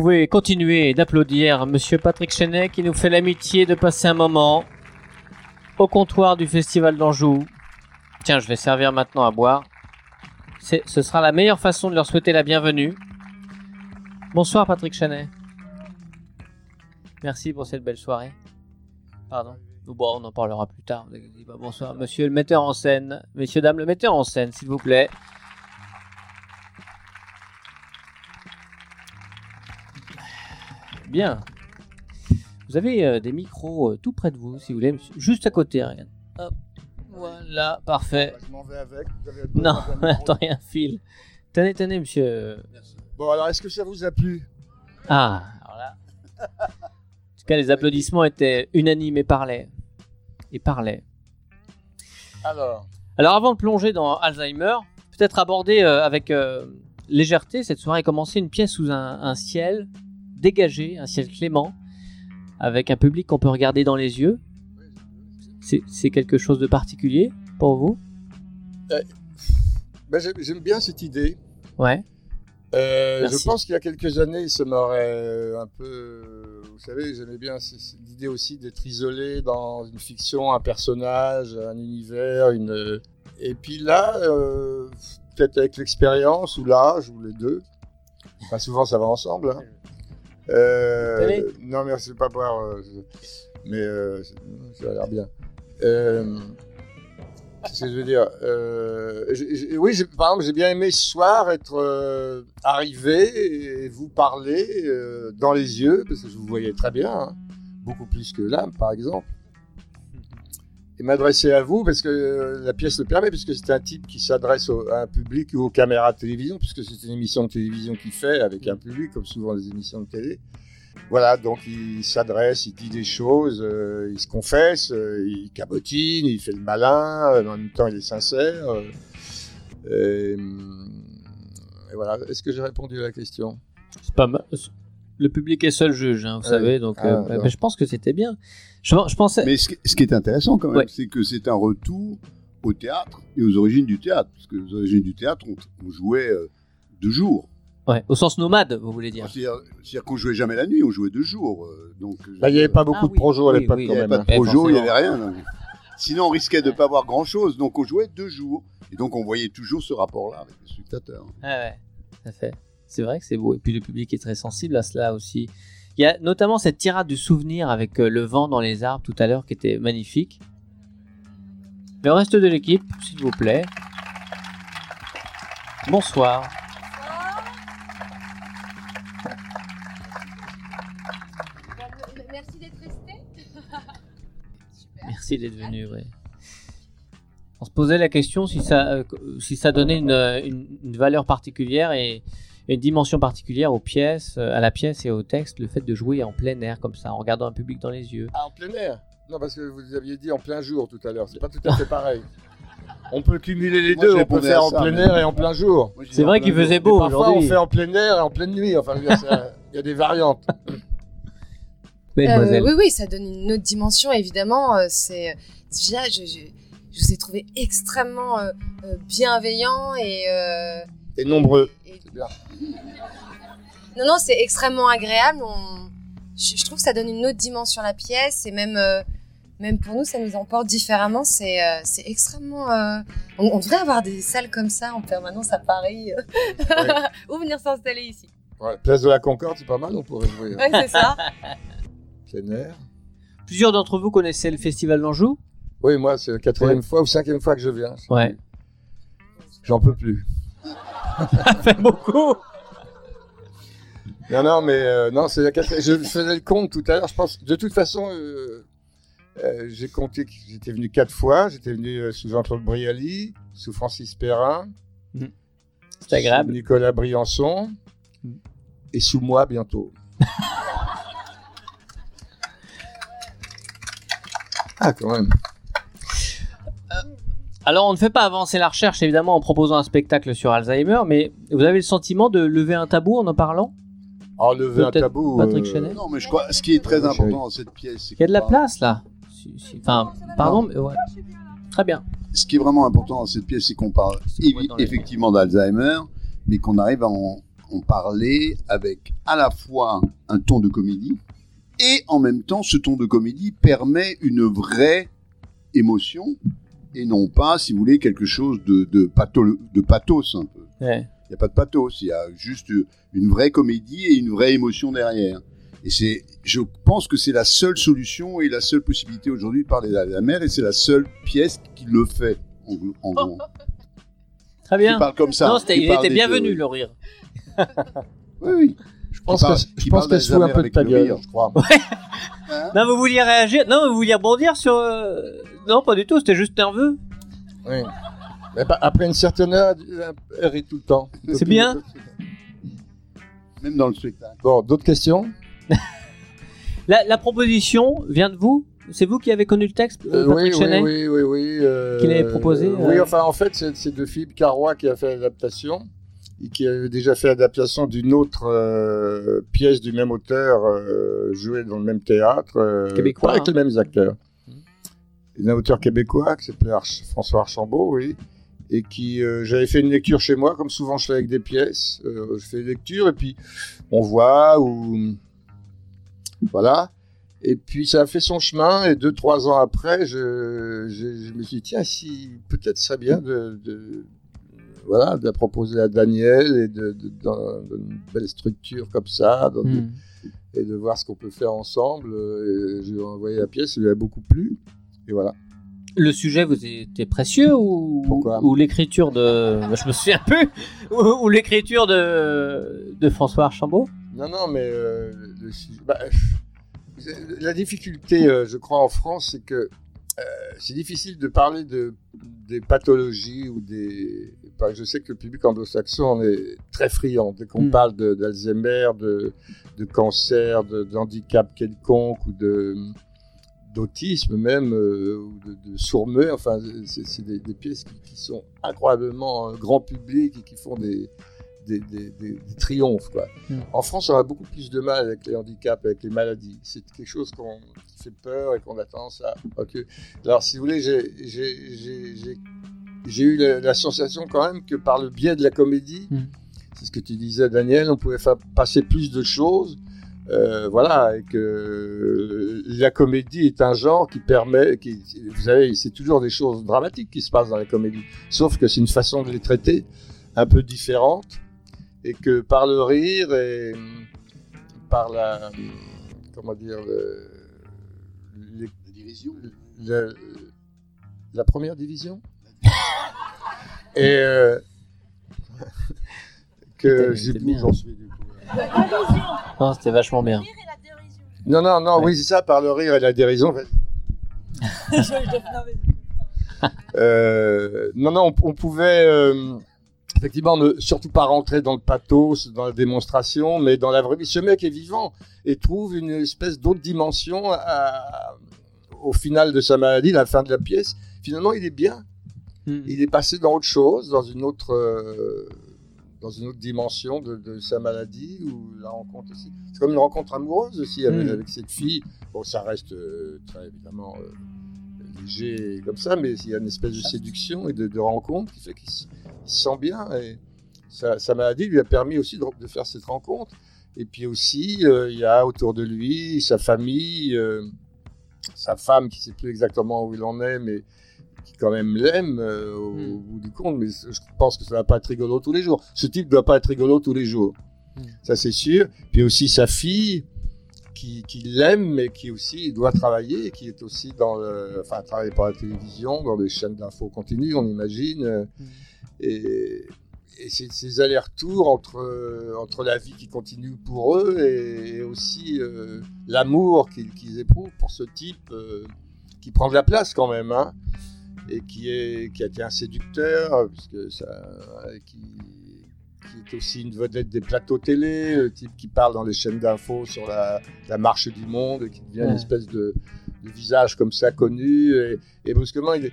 pouvez continuer d'applaudir Monsieur Patrick Chenet qui nous fait l'amitié de passer un moment au comptoir du Festival d'Anjou. Tiens, je vais servir maintenant à boire. Ce sera la meilleure façon de leur souhaiter la bienvenue. Bonsoir Patrick Chenet. Merci pour cette belle soirée. Pardon. Bon, on en parlera plus tard. Bonsoir, monsieur le metteur en scène. Messieurs, dames, le metteur en scène, s'il vous plaît. Bien. Vous avez euh, des micros euh, tout près de vous, si vous voulez, juste à côté. Regarde. Hop. Voilà, parfait. Je m'en vais avec. vous avez Non, d'un micro attendez un fil. Tenez, tenez, monsieur. Bon, alors, est-ce que ça vous a plu? Ah, alors là. En tout cas, les applaudissements étaient unanimes et parlaient. Et parlaient. Alors, Alors, avant de plonger dans Alzheimer, peut-être aborder euh, avec légèreté cette soirée commencer une pièce sous un, un ciel dégagé, un ciel clément, avec un public qu'on peut regarder dans les yeux. C'est quelque chose de particulier pour vous? Ben, j'aime bien cette idée. Ouais. Euh, je pense qu'il y a quelques années, ça m'aurait un peu. Vous savez, j'aimais bien l'idée aussi d'être isolé dans une fiction, un personnage, un univers, une. Et puis là, euh, peut-être avec l'expérience ou l'âge ou les deux. Enfin, souvent, ça va ensemble. hein. Euh, non, merci pas boire. euh, mais euh, ça a l'air bien. Euh, Qu'est-ce que je veux dire Oui, par exemple, j'ai bien aimé ce soir être arrivé et vous parler dans les yeux, parce que je vous voyais très bien, hein, beaucoup plus que là, par exemple. Et m'adresser à vous, parce que euh, la pièce le permet, puisque c'est un type qui s'adresse à un public ou aux caméras de télévision, puisque c'est une émission de télévision qu'il fait avec un public, comme souvent les émissions de télé. Voilà, donc il s'adresse, il dit des choses, euh, il se confesse, euh, il cabotine, il fait le malin, en même temps il est sincère. et, hum, et voilà, est-ce que j'ai répondu à la question? C'est pas mal. Le public est seul juge, hein, vous Ouais. savez, donc Ah, euh, je pense que c'était bien. Je, je pensais. Mais ce, qui- ce qui est intéressant quand même, Ouais. c'est que c'est un retour au théâtre et aux origines du théâtre. Parce que aux origines du théâtre, on, on jouait euh, deux jours. Ouais, au sens nomade, vous voulez dire. C'est-à-dire c'est-à-dire qu'on jouait jamais la nuit, on jouait deux jours. euh, donc, Bah, Il n'y avait pas beaucoup Ah de oui, projets à oui, l'époque oui, il quand n'y avait pas de Eh, projo, il n'y avait rien. donc. Sinon, on risquait de ne pas voir grand-chose. Donc, on jouait deux jours. Et donc, on voyait toujours ce rapport-là avec les spectateurs. Ah ouais, tout à fait. C'est vrai que c'est beau. Et puis le public est très sensible à cela aussi. Il y a notamment cette tirade du souvenir avec euh, le vent dans les arbres tout à l'heure qui était magnifique. Le reste de l'équipe, s'il vous plaît. Bonsoir. Merci d'être resté. Merci d'être venu. ouais. On se posait la question si ça, euh, si ça donnait une, euh, une- une valeur particulière et une dimension particulière aux pièces, euh, à la pièce et au texte, le fait de jouer en plein air comme ça, en regardant un public dans les yeux. Ah, en plein air Non, parce que vous aviez dit en plein jour tout à l'heure, c'est pas tout à fait pareil. On peut cumuler les Moi, deux, on peut faire en plein mais- air et en plein jour. C'est vrai qu'il faisait beau parfois, on aujourd'hui. fait en plein air et en pleine nuit. Enfin, il y a des variantes. Euh, oui, oui, ça donne une autre dimension, évidemment. euh, c'est déjà, je, je, je vous ai trouvé extrêmement euh, euh, bienveillant et, euh, Et nombreux. et- C'est bien. non, non, c'est extrêmement agréable. On- je, je trouve que ça donne une autre dimension à la pièce et même, euh, même pour nous, ça nous emporte différemment. C'est, euh, c'est extrêmement. euh, on, on devrait avoir des salles comme ça en permanence à Paris ou venir s'installer ici. Ouais, place de la Concorde, c'est pas mal, on pourrait jouer. Ouais, c'est ça. Plein air. Plusieurs d'entre vous connaissaient le Festival d'Anjou Oui, moi, c'est la quatrième fois ou cinquième fois que je viens. Ouais. J'en peux plus. Ça fait beaucoup Non, non, mais euh, non, c'est la. Je faisais le compte tout à l'heure. Je pense, de toute façon, euh, euh, j'ai compté que j'étais venu quatre fois. J'étais venu sous Jean-Claude Brialy, sous Francis Perrin, C'est agréable. sous Nicolas Briançon et sous moi bientôt. ah, quand même. Alors, on ne fait pas avancer la recherche, évidemment, en proposant un spectacle sur Alzheimer, mais vous avez le sentiment de lever un tabou en en parlant? Enlever un Peut-être tabou. Patrick euh, Non, mais je crois, ce qui est très Oui, important dans cette pièce, c'est Il y a de la place, là Si- si- Enfin, pardon, mais ouais. Très bien. ce qui est vraiment important dans cette pièce, c'est qu'on parle C'est évi- effectivement d'Alzheimer, mais qu'on arrive à en, on parlait avec à la fois un ton de comédie et en même temps, ce ton de comédie permet une vraie émotion et non pas, si vous voulez, quelque chose de, de, patho- de pathos un peu. Ouais. Il n'y a pas de pathos, il y a juste une vraie comédie et une vraie émotion derrière. Et c'est, je pense que c'est la seule solution et la seule possibilité aujourd'hui de parler de la mer et c'est la seule pièce qui le fait. En, en gros. Très bien. parle comme ça. Non, il était bienvenu deux, le rire. Oui, oui. Je pense parle- que qui je pense parle qu'elle se fout un peu de ta gueule, rire. je crois. Hein Non, vous vouliez réagir Non, vous vouliez rebondir sur. euh, Non, pas du tout, c'était juste nerveux. Oui. Mais pas- après une certaine heure, elle rit tout le temps. C'est bien. Même dans le spectacle. Bon, d'autres questions? La, la proposition vient de vous? C'est vous qui avez connu le texte, euh, Oui, oui, Chenet oui, oui, oui. euh, Qu'il avait proposé, euh, Oui, euh, enfin, en fait, c'est c'est de Philippe Carrois qui a fait l'adaptation et qui avait déjà fait l'adaptation d'une autre euh, pièce du même auteur euh, jouée dans le même théâtre, euh, Québécois, pas avec hein. les mêmes acteurs. Un auteur québécois qui s'appelait Arch- François Archambault, oui, et qui euh, j'avais fait une lecture chez moi, comme souvent je fais avec des pièces. Euh, je fais une lecture et puis on voit ou voilà. Et puis ça a fait son chemin et deux trois ans après, je, je, je me suis dit tiens si peut-être ça bien de, de voilà de la proposer à Daniel et de, de- dans, dans une belle structure comme ça dans des- Hmm. et de voir ce qu'on peut faire ensemble. Euh, Et je lui ai envoyé la pièce, il lui a beaucoup plu et voilà. Le sujet vous était précieux ou, Pourquoi ou l'écriture de. Je me souviens plus Ou, ou l'écriture de, de François Archambault? Non, non, mais euh, le bah, la difficulté, euh, je crois, en France, c'est que euh, c'est difficile de parler de, des pathologies ou des. je sais que le public anglo-saxon en est très friand. Dès qu'on Mm. parle d'Alzheimer, de, de cancer, de, d'handicap quelconque ou de d'autisme même, euh, ou de, de sourd-muet, enfin, c'est des, des pièces qui, qui sont incroyablement euh, grand public et qui font des, des, des- des- des triomphes. Quoi. Mm. En France, on a beaucoup plus de mal avec les handicaps, avec les maladies. C'est quelque chose qu'on- qui fait peur et qu'on a tendance à. Alors, si vous voulez, j'ai- eu la, la sensation quand même que par le biais de la comédie, Mm. c'est ce que tu disais, Daniel, on pouvait faire passer plus de choses. Euh, voilà, et que la comédie est un genre qui permet, qui, vous savez, c'est toujours des choses dramatiques qui se passent dans la comédie, sauf que c'est une façon de les traiter un peu différente, et que par le rire et hum, par la, hum, comment dire, le- les- La dérision. le- la première division et euh, que j'en suis du. Non, c'était vachement bien. Non, non, non, Ouais. oui, c'est ça, par le rire et la dérision. Euh, non, non, on, on pouvait euh, effectivement ne surtout pas rentrer dans le pathos, dans la démonstration, mais dans la vraie vie. Ce mec est vivant et trouve une espèce d'autre dimension à- au final de sa maladie, à la fin de la pièce. Finalement, il est bien. Hmm. Il est passé dans autre chose, dans une autre, euh, dans une autre dimension de, de sa maladie ou la rencontre aussi. C'est comme une rencontre amoureuse aussi avec, Mm. avec cette fille. Bon, ça reste euh, très évidemment euh, léger comme ça, mais il y a une espèce de séduction et de, de rencontre qui fait qu'il se, sent bien. Et sa, sa maladie lui a permis aussi de, de faire cette rencontre. Et puis aussi, euh, il y a autour de lui sa famille, sa femme qui ne sait plus exactement où il en est, mais qui quand même l'aime euh, au, Mm. au bout du compte. Mais je pense que ça va pas être rigolo tous les jours. Ce type doit pas être rigolo tous les jours. Mm. Ça, c'est sûr. Puis aussi sa fille qui, qui l'aime, mais qui aussi doit travailler, qui est aussi dans le, enfin, travaille par la télévision, dans des chaînes d'infos continues, on imagine. euh, Mm. Et, et ces allers-retours entre, entre la vie qui continue pour eux et, et aussi euh, l'amour qu'ils qu'ils éprouvent pour ce type euh, qui prend de la place quand même, hein, et qui, est, qui a été un séducteur, puisque ça, euh, qui, qui est aussi une vedette des plateaux télé, le type qui parle dans les chaînes d'infos sur la, la marche du monde, et qui devient Ouais. une espèce de, de visage comme ça connu, et, et brusquement, il est,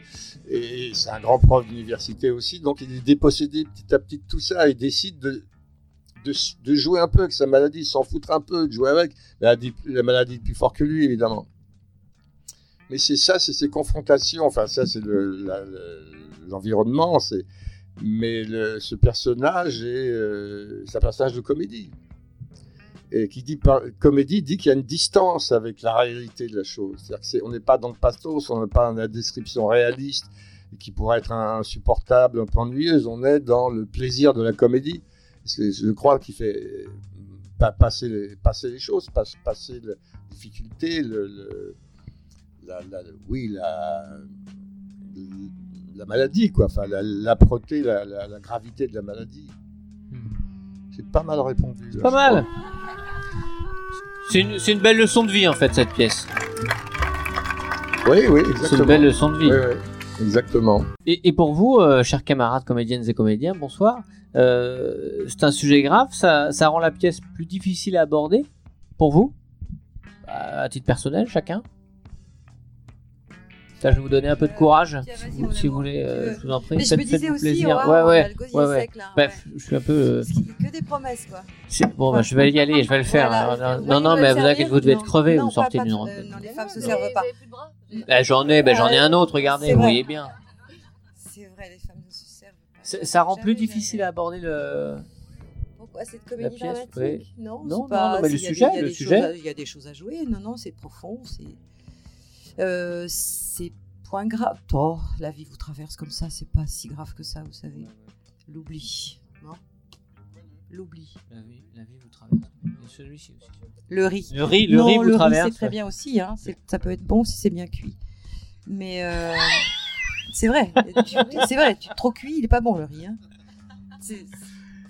et c'est un grand prof d'université aussi, donc il est dépossédé petit à petit de tout ça, il décide de, de, de jouer un peu avec sa maladie, s'en foutre un peu, de jouer avec, la, maladie- la maladie est plus fort que lui, évidemment. Mais c'est ça, c'est ces confrontations, enfin ça c'est l'environnement, mais ce personnage est, euh, c'est un personnage de comédie. Et qui dit comédie dit qu'il y a une distance avec la réalité de la chose. C'est-à-dire que c'est- on n'est pas dans le pathos, on n'est pas dans la description réaliste qui pourrait être insupportable, un peu ennuyeuse. On est dans le plaisir de la comédie. Je crois qu'il fait euh, pas passer les, choses, pas- passer la difficulté, le- la, la- oui, la, la maladie, quoi. Enfin, la- l'âpreté, la, gravité de la maladie. C'est pas mal répondu. là, Pas mal. C'est une, c'est une belle leçon de vie en fait cette pièce. Oui, oui, exactement. C'est une belle leçon de vie. Oui, oui, exactement. Et, et pour vous, euh, chers camarades comédiennes et comédiens, bonsoir. Euh, c'est un sujet grave, ça, ça rend la pièce plus difficile à aborder pour vous? À titre personnel, chacun Je vais vous donner un peu de courage, si vous, si voulez, euh, je vous en prie. Mais je me disais aussi, plaisir. oh, ouais, wow, ouais, ouais, ouais. sec, là, Bref, je suis un peu... euh, Parce qu'il que des promesses, quoi. c'est- Bon, bah, je vais y aller, je vais le faire. Voilà. Non, non, mais vous inquiétez, vous devez être crevé, Non, vous sortez d'une... pas- euh, non, les femmes se servent pas. Bah, j'en ai, bah, j'en ai un autre, regardez, vous voyez bien. C'est vrai, les femmes ne se servent pas. Ça, ça rend plus difficile à aborder le... Pourquoi cette comédie pièce, dramatique? Non, Non, non, mais le sujet, il y a le des sujet. choses à- Il y a des choses à jouer. Non, non, c'est profond. C'est. Euh, c'est point grave. Oh, la vie vous traverse comme ça, c'est pas si grave que ça, vous savez. L'oubli. Non L'oubli. La vie, la vie vous traverse. Et celui-ci aussi. Le riz. Le riz, le non, riz vous le traverse. riz, c'est très bien aussi. Hein. c'est- Ça peut être bon si c'est bien cuit. Mais euh, c'est vrai. Tu- C'est vrai. tu- trop cuit, il est pas bon le riz. Hein. C'est-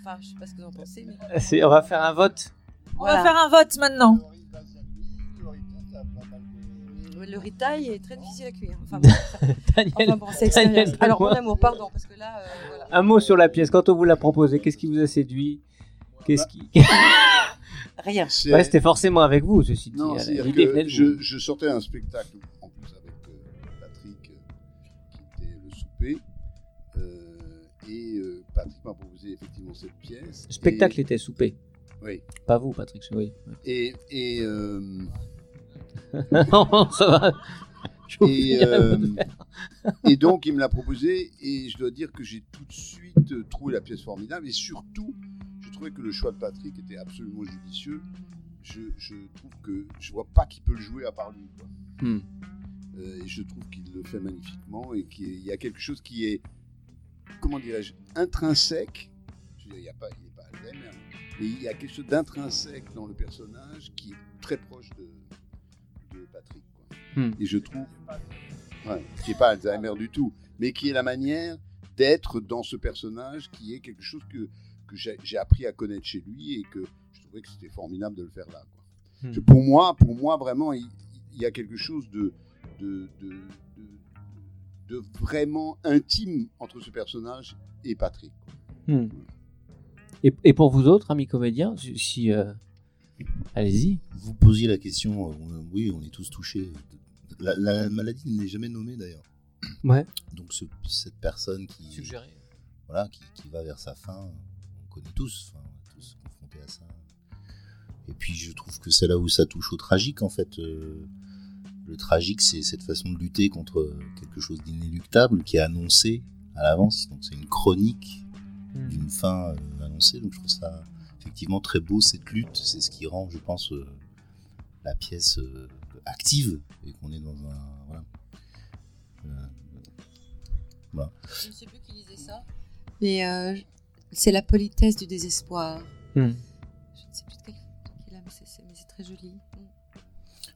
Enfin, je sais pas ce que vous en pensez, mais. C'est- On va faire un vote. On Voilà. va faire un vote maintenant. Le riz taille est très difficile à cuire. Enfin bon, ça- Daniel, enfin, bon, c'est Daniel, expérience. Alors, mon amour, pardon, parce que là, euh, voilà. un mot sur la pièce. Quand on vous l'a proposé, qu'est-ce qui vous a séduit? Qu'est-ce qui Rien. C'est- Ouais, c'était forcément avec vous, ceci dit. Non, Euh, que je, je sortais un spectacle, en plus avec euh, Patrick, qui était le souper, euh, et Patrick m'a proposé effectivement cette pièce. Le spectacle et, était soupé. Oui. Pas vous, Patrick. Oui. Et, et, euh, non, ça va. Et, euh, et donc il me l'a proposé, et je dois dire que j'ai tout de suite euh, trouvé la pièce formidable, et surtout, je trouvais que le choix de Patrick était absolument judicieux. Je, je trouve que je vois pas qui peut le jouer à part lui. quoi. Hmm. Euh, et je trouve qu'il le fait magnifiquement et qu'il y a quelque chose qui est, comment dirais-je, intrinsèque. Je veux dire, il n'y a pas, il n'est pas Alzheimer, mais il y a quelque chose d'intrinsèque dans le personnage qui est très proche de Patrick. quoi. Hmm. Et je trouve, ouais, qui n'est pas Alzheimer du tout, mais qui est la manière d'être dans ce personnage qui est quelque chose que, que j'ai appris à connaître chez lui et que je trouvais que c'était formidable de le faire là. quoi. Hmm. Pour moi, pour moi vraiment, il, il y a quelque chose de, de, de, de- de vraiment intime entre ce personnage et Patrick. Hmm. Et, et pour vous autres, amis comédiens, si. si, euh, Allez-y. Vous posiez la question, euh, on- oui, on est tous touchés. La, la maladie n'est jamais nommée d'ailleurs. Ouais. Donc ce- cette personne qui, voilà, qui, qui va vers sa fin, on connaît tous, enfin, on est tous confrontés à ça. Et puis je trouve que c'est là où ça touche au tragique en fait. Euh, le tragique, c'est cette façon de lutter contre quelque chose d'inéluctable qui est annoncé à l'avance. Donc c'est une chronique Hmm. d'une fin euh, annoncée. Donc je trouve ça effectivement très beau cette lutte. C'est ce qui rend, je pense, euh, la pièce euh, active et qu'on est dans un voilà. Euh, Je ne sais plus qui disait ça. Mais euh, c'est la politesse du désespoir. Hmm. Je ne sais plus de quel qui l'a, mais c'est- c'est mais c'est très joli.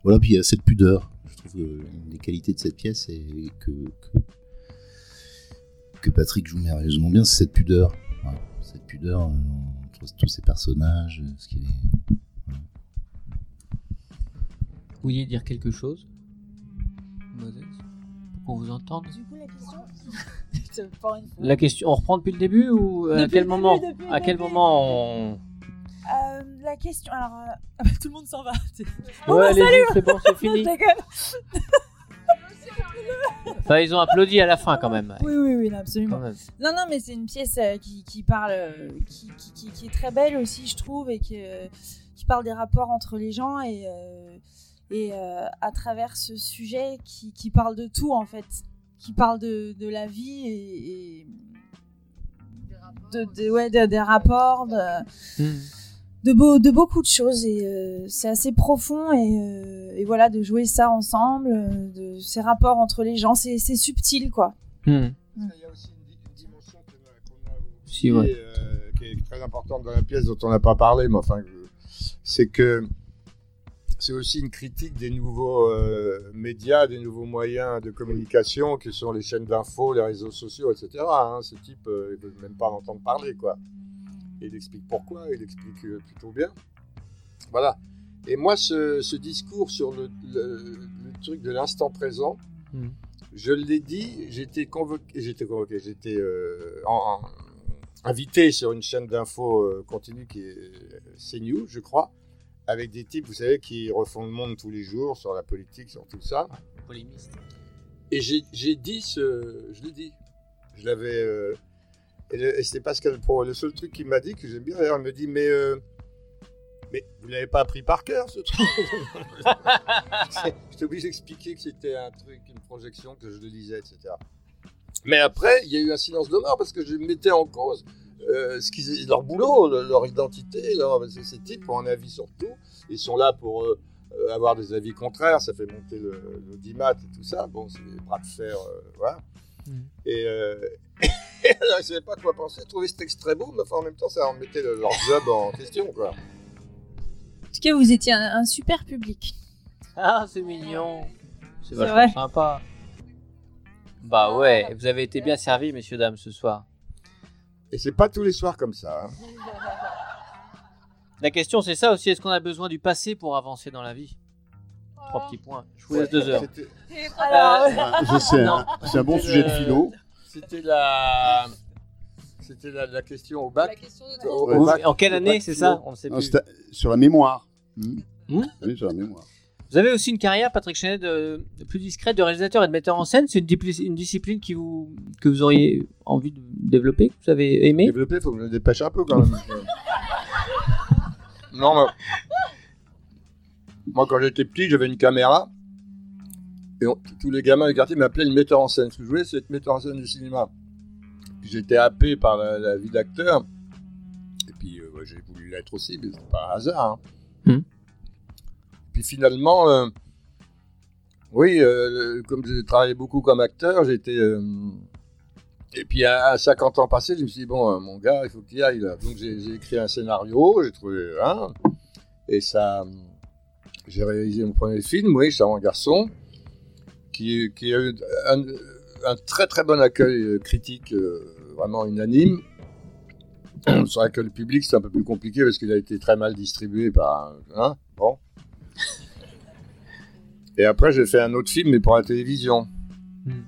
Voilà, puis il y a cette pudeur. Je trouve que une des qualités de cette pièce et que, que, que Patrick joue merveilleusement bien, c'est cette pudeur. Cette pudeur euh, entre tous ces personnages, euh, ce qu'il est. Vous vouliez dire quelque chose Moses Pour qu'on vous entende Du coup, la question. La question, on reprend depuis le début ou à Depuis quel moment début, À quel début. moment on... Euh, la question. Alors, euh, tout le monde s'en va. Bon, Ouais, bah, allez-y, c'est bon, c'est fini. Enfin, ils ont applaudi à la fin quand même. Oui, oui, oui, absolument. même. Non, non, mais c'est une pièce euh, qui, qui parle, euh, qui, qui, qui- qui est très belle aussi, je trouve, et qui, euh, qui parle des rapports entre les gens et, euh, et euh, à travers ce sujet qui, qui parle de tout en fait, qui parle de, de la vie et, et de, de- ouais, de- des rapports, de. De, beau- de beaucoup de choses. Et euh, c'est assez profond. Et, euh, et voilà, de jouer ça ensemble, euh, de ces rapports entre les gens, c'est c'est subtil, quoi. Hmm. Il y a aussi une, di- une dimension qu'on a, qu'on a Si, oubliée, ouais. euh, qui est très importante dans la pièce dont on n'a pas parlé, mais enfin, je- c'est que c'est aussi une critique des nouveaux euh, médias, des nouveaux moyens de communication qui sont les chaînes d'infos, les réseaux sociaux, etc. hein. Ce type, euh, il ne veut même pas en entendre parler, quoi. Et il explique pourquoi, il explique euh, plutôt bien. Voilà. Et moi, ce, ce discours sur le, le- le truc de l'instant présent, Mhm. je l'ai dit, j'étais convoqué, j'étais convoqué, j'étais euh, en- en- invité sur une chaîne d'infos euh, continue qui est CNews, je crois, avec des types, vous savez, qui refont le monde tous les jours sur la politique, sur tout ça. Polémiste. Et j'ai j'ai dit ce. Je l'ai dit. Je l'avais. euh, et le- et c'était Pascal Pro. Le seul truc qu'il m'a dit, que j'aime bien d'ailleurs, il me dit Mais. euh, mais vous l'avez pas appris par cœur, ce truc J'étais obligé d'expliquer que c'était un truc, une projection, que je le lisais, etc. Mais après, il y a eu un silence de mort parce que je mettais en cause euh, ce qu'ils, leur boulot, le- leur identité. Leur, ces, types ont un avis sur tout. Ils sont là pour euh, avoir des avis contraires. Ça fait monter le, l'audimat et tout ça. Bon, c'est des bras de fer. euh, voilà. Euh, et alors, je ne savais pas quoi penser. Je trouvais cet extrait beau, mais enfin, en même temps, ça remettait le- leur job en question. Quoi. En tout cas, vous étiez un, un super public. Ah, c'est mignon. C'est C'est vachement vrai. sympa. Bah ouais, vous avez été bien servis, messieurs, dames, ce soir. Et c'est pas tous les soirs comme ça. hein. La question, c'est ça aussi, est-ce qu'on a besoin du passé pour avancer dans la vie? Trois petits points. Je vous laisse deux heures. C'était- Alors, Ah, ça, c'est un, c'est un bon sujet de philo. C'était la. C'était la, la question au bac. Au- au Ouais. bac- En quelle année, c'est ça On ne sait Non, plus. sur la mémoire. Hmm. Hmm Oui, sur la mémoire. Vous avez aussi une carrière, Patrick Chenet, de, de plus discrète de réalisateur et de metteur en scène. C'est une, discipline qui vous, que vous auriez envie de développer, que vous avez aimé Développer, faut que je me dépêche un peu quand même. non, mais. Moi, quand j'étais petit, j'avais une caméra. Et on- tous les gamins du quartier m'appelaient le metteur en scène. Ce que je voulais, c'est être metteur en scène du cinéma. J'étais happé par la, la vie d'acteur. Et puis, euh, ouais, j'ai voulu l'être aussi, mais c'était pas un hasard. hein. Hmm. Puis finalement, euh, oui, euh, comme j'ai travaillé beaucoup comme acteur, j'étais. et puis à, à 50 ans passés, je me suis dit, bon, mon gars, il faut ailles là. Donc j'ai écrit un scénario, j'ai trouvé un. Et ça. J'ai réalisé mon premier film, oui, Charmant Garçon, qui, qui a eu un, un très très bon accueil euh, critique, euh, vraiment unanime. C'est vrai que le public, c'est un peu plus compliqué parce qu'il a été très mal distribué par. Hein, bon. Et après, j'ai fait un autre film, mais pour la télévision. Hmm.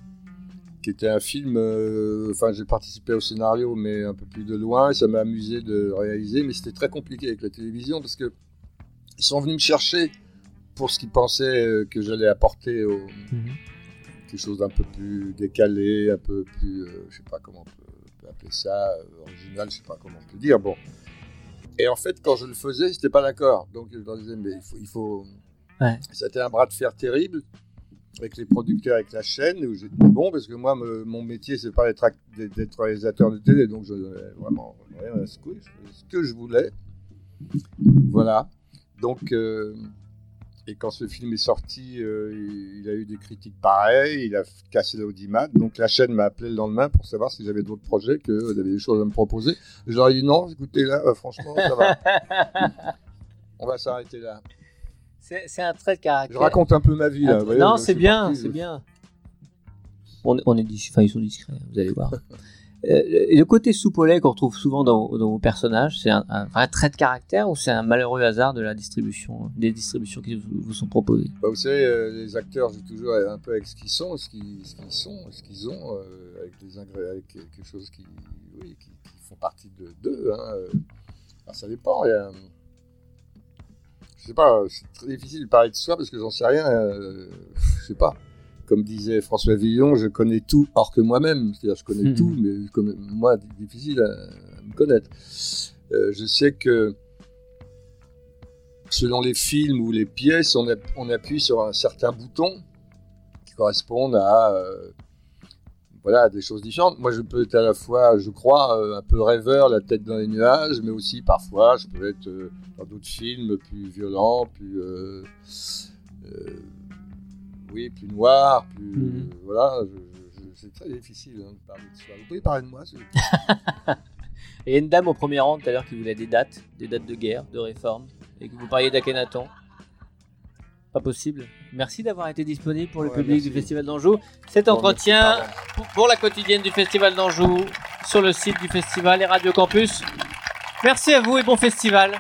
Qui était un film. euh, Enfin, j'ai participé au scénario, mais un peu plus de loin. Et ça m'a amusé de réaliser, mais c'était très compliqué avec la télévision parce que ils sont venus me chercher pour ce qu'ils pensaient euh, que j'allais apporter au, Mhm. quelque chose d'un peu plus décalé, un peu plus, euh, je sais pas comment on peut, on peut appeler ça, euh, original, je sais pas comment on peut dire. Bon. Et en fait, quand je le faisais, j'étais pas d'accord. Donc je leur disais, mais il faut, il faut... Ouais. C'était un bras de fer terrible avec les producteurs, avec la chaîne, où j'étais bon parce que moi, me- mon métier, c'est pas d'être réalisateur de télé, donc je donnais vraiment rien à ce que, je faisais ce que je voulais. Voilà. Donc, euh, et quand ce film est sorti, euh, il, a eu des critiques pareilles, il a cassé l'audimat. Donc la chaîne m'a appelé le lendemain pour savoir si j'avais d'autres projets, qu'ils avaient des choses à me proposer. Je leur ai dit non, écoutez là, euh, franchement, ça va. On va s'arrêter là. C'est un trait de caractère. Je raconte un peu ma vie là. Vous voyez, non, c'est bien, c'est je- bien. On, on est dis- enfin, ils sont discrets, vous allez voir. Euh, et le côté soupolé qu'on retrouve souvent dans, vos personnages, c'est un, vrai trait de caractère ou c'est un malheureux hasard de la distribution, des distributions qui vous, sont proposées? Bah, vous savez, euh, les acteurs jouent toujours un peu avec ce qu'ils sont, ce qu'ils sont, ce qu'ils ont, euh, avec des ingrédients, avec quelque chose qui, oui, qui, font partie de d'eux. Hein. euh. Ça dépend. y a, je sais pas, c'est très difficile de parler de soi parce que j'en sais rien. euh, je sais pas. Comme disait François Villon, je connais tout hors que moi-même. C'est-à-dire, je connais Mhm. tout, mais comme moi, c'est difficile à, à me connaître. Euh, je sais que selon les films ou les pièces, on, app- on appuie sur un certain bouton qui correspond à, euh, voilà, des choses différentes. Moi, je peux être à la fois, je crois, euh, un peu rêveur, la tête dans les nuages, mais aussi parfois, je peux être dans d'autres films plus violents, plus, oui, plus noirs, plus, Mhm. voilà. c'est très difficile hein, de parler de soi. Vous pouvez parler de moi, s'il vous plaît Et il y a une dame au premier rang tout à l'heure qui voulait des dates, des dates de guerre, de réforme, et que vous parliez d'Akhenaton. Pas possible. Merci d'avoir été disponible pour le Ouais, public merci. du Festival d'Anjou. Cet entretien pour la quotidienne du Festival d'Anjou sur le site du festival et Radio Campus. Merci à vous et bon festival.